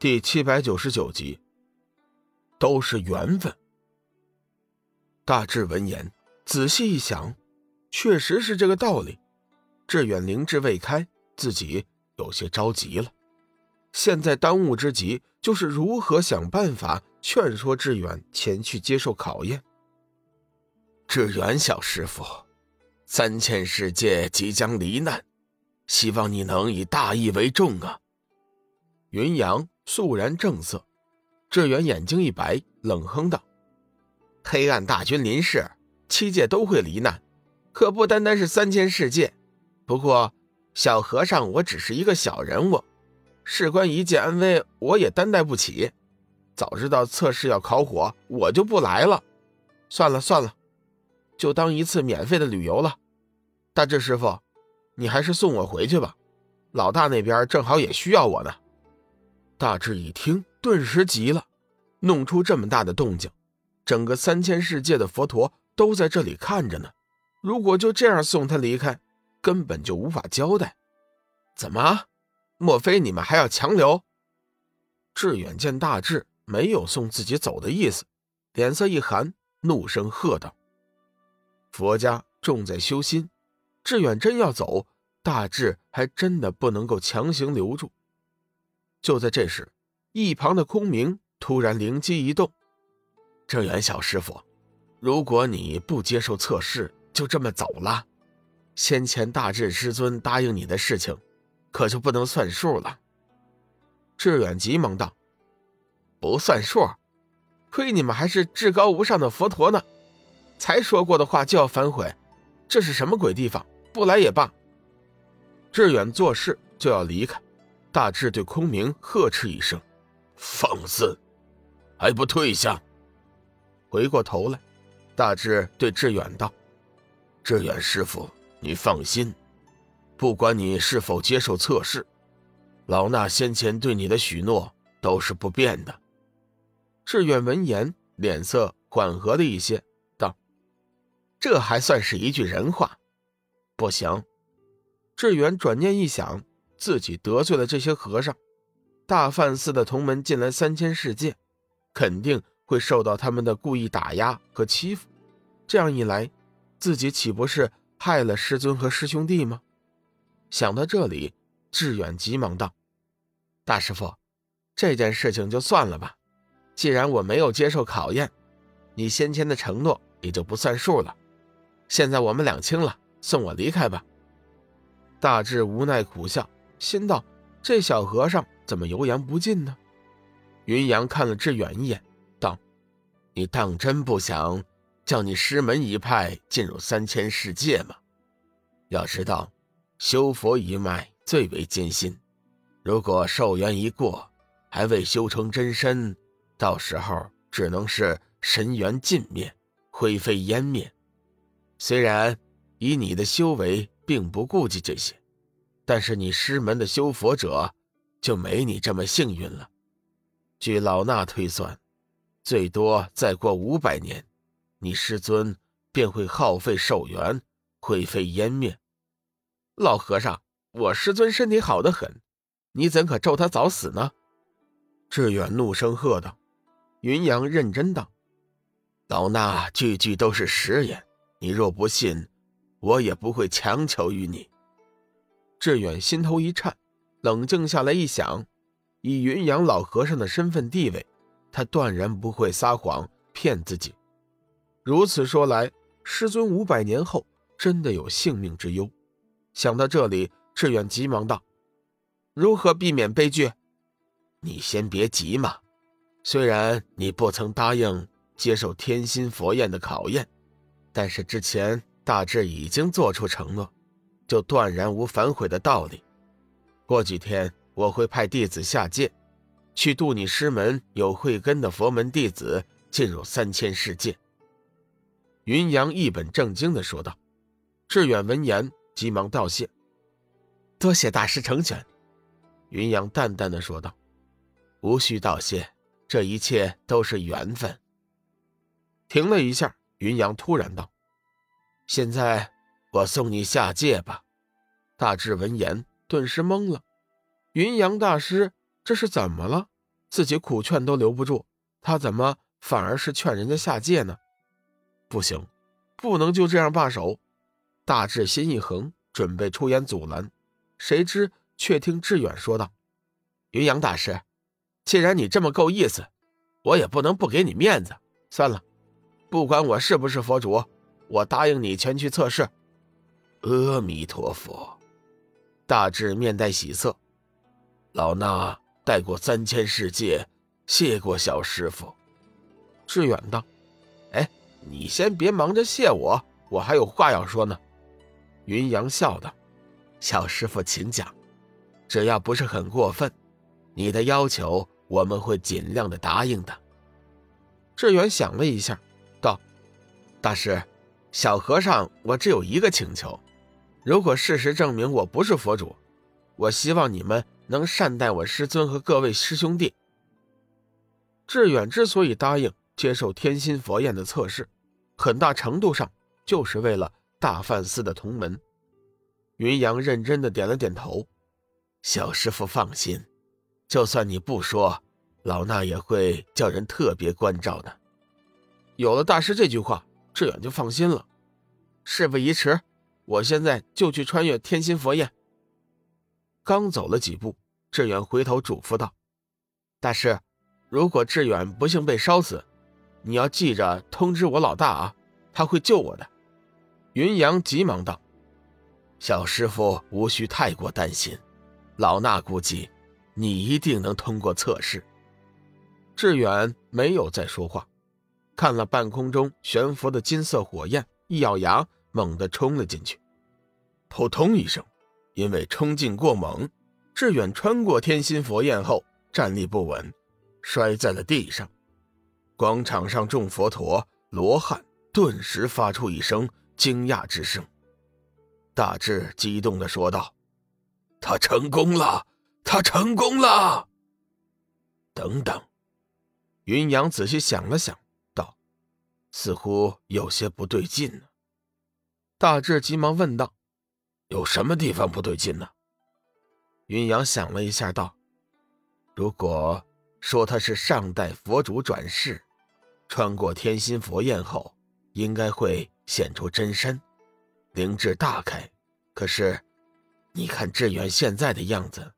第七百九十九集，都是缘分。大智闻言，仔细一想，确实是这个道理。志远灵智未开，自己有些着急了。现在当务之急就是如何想办法劝说志远前去接受考验。志远小师傅，三千世界即将离难，希望你能以大义为重啊！云阳。肃然正色，志远眼睛一白，冷哼道：“黑暗大军临世，七界都会罹难，可不单单是三千世界。不过，小和尚，我只是一个小人物，事关一界安危，我也担待不起。早知道测试要烤火，我就不来了。算了算了，就当一次免费的旅游了。大智师傅，你还是送我回去吧，老大那边正好也需要我呢。”大智一听，顿时急了，弄出这么大的动静，整个三千世界的佛陀都在这里看着呢。如果就这样送他离开，根本就无法交代。怎么？莫非你们还要强留？志远见大智没有送自己走的意思，脸色一寒，怒声喝道：“佛家重在修心，志远真要走，大智还真的不能够强行留住。”就在这时，一旁的空明突然灵机一动：“志远小师傅，如果你不接受测试，就这么走了，先前大智师尊答应你的事情，可就不能算数了。”志远急忙道：“不算数？亏你们还是至高无上的佛陀呢，才说过的话就要反悔，这是什么鬼地方？不来也罢。”志远做事就要离开。大智对空明呵斥一声：“放肆，还不退下！”回过头来，大智对志远道：“志远师傅，你放心，不管你是否接受测试，老衲先前对你的许诺都是不变的。”志远闻言，脸色缓和了一些，道：“这还算是一句人话。”不行。志远转念一想。自己得罪了这些和尚，大梵寺的同门进来三千世界，肯定会受到他们的故意打压和欺负。这样一来，自己岂不是害了师尊和师兄弟吗？想到这里，志远急忙道：“大师傅，这件事情就算了吧。既然我没有接受考验，你先前的承诺也就不算数了。现在我们两清了，送我离开吧。”大智无奈苦笑。心道：“这小和尚怎么油盐不进呢？”云阳看了志远一眼，道：“你当真不想叫你师门一派进入三千世界吗？要知道，修佛一脉最为艰辛，如果寿元一过，还未修成真身，到时候只能是神元尽灭，灰飞烟灭。虽然以你的修为，并不顾及这些。”但是你师门的修佛者，就没你这么幸运了。据老衲推算，最多再过五百年，你师尊便会耗费寿元，灰飞烟灭。老和尚，我师尊身体好得很，你怎可咒他早死呢？志远怒声喝道。云阳认真道：“老衲句句都是实言，你若不信，我也不会强求于你。”志远心头一颤，冷静下来一想，以云阳老和尚的身份地位，他断然不会撒谎骗自己。如此说来，师尊五百年后真的有性命之忧。想到这里，志远急忙道：“如何避免悲剧？你先别急嘛。虽然你不曾答应接受天心佛宴的考验，但是之前大致已经做出承诺。”就断然无反悔的道理。过几天我会派弟子下界，去渡你师门有慧根的佛门弟子进入三千世界。云阳一本正经的说道。志远闻言急忙道谢：“多谢大师成全。”云阳淡淡的说道：“无需道谢，这一切都是缘分。”停了一下，云阳突然道：“现在。”我送你下界吧。大智闻言顿时懵了，云阳大师这是怎么了？自己苦劝都留不住，他怎么反而是劝人家下界呢？不行，不能就这样罢手。大智心一横，准备出言阻拦，谁知却听志远说道：“云阳大师，既然你这么够意思，我也不能不给你面子。算了，不管我是不是佛主，我答应你前去测试。”阿弥陀佛。大智面带喜色，老衲带过三千世界，谢过小师傅。志远道：“哎，你先别忙着谢我，我还有话要说呢。”云阳笑道：“小师傅，请讲，只要不是很过分，你的要求我们会尽量的答应的。”志远想了一下，道：“大师，小和尚，我只有一个请求，如果事实证明我不是佛主，我希望你们能善待我师尊和各位师兄弟。”志远之所以答应接受天心佛宴的测试，很大程度上就是为了。大梵寺的同门，云阳认真的点了点头。小师傅放心，就算你不说，老衲也会叫人特别关照的。有了大师这句话，志远就放心了。事不宜迟，我现在就去穿越天心佛宴。刚走了几步，志远回头嘱咐道：“大师，如果志远不幸被烧死，你要记着通知我老大啊，他会救我的。”云阳急忙道：“小师傅无需太过担心，老衲估计你一定能通过测试。”志远没有再说话，看了半空中悬浮的金色火焰，一咬牙，猛地冲了进去。扑通一声，因为冲劲过猛，志远穿过天心佛焰后站立不稳，摔在了地上。广场上众佛陀、罗汉顿时发出一声。惊讶之声，大智激动的说道：“他成功了，他成功了！”等等，云阳仔细想了想，道：“似乎有些不对劲呢。”大智急忙问道：“有什么地方不对劲呢？”云阳想了一下，道：“如果说他是上代佛主转世，穿过天心佛焰后，应该会……”现出真身，灵智大开。可是，你看志远现在的样子，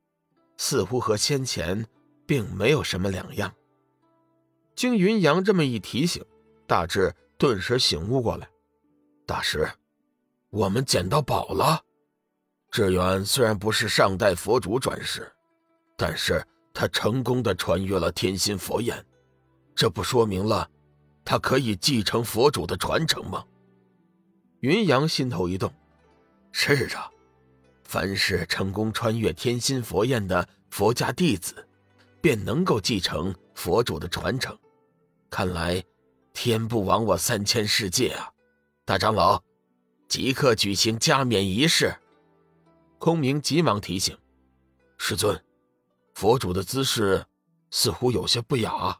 似乎和先前并没有什么两样。经云阳这么一提醒，大智顿时醒悟过来。大师，我们捡到宝了。志远虽然不是上代佛主转世，但是他成功的穿越了天心佛眼，这不说明了他可以继承佛主的传承吗？云阳心头一动，是啊，凡是成功穿越天心佛焰的佛家弟子，便能够继承佛主的传承。看来，天不亡我三千世界啊！大长老，即刻举行加冕仪式。空明急忙提醒：“师尊，佛主的姿势似乎有些不雅。”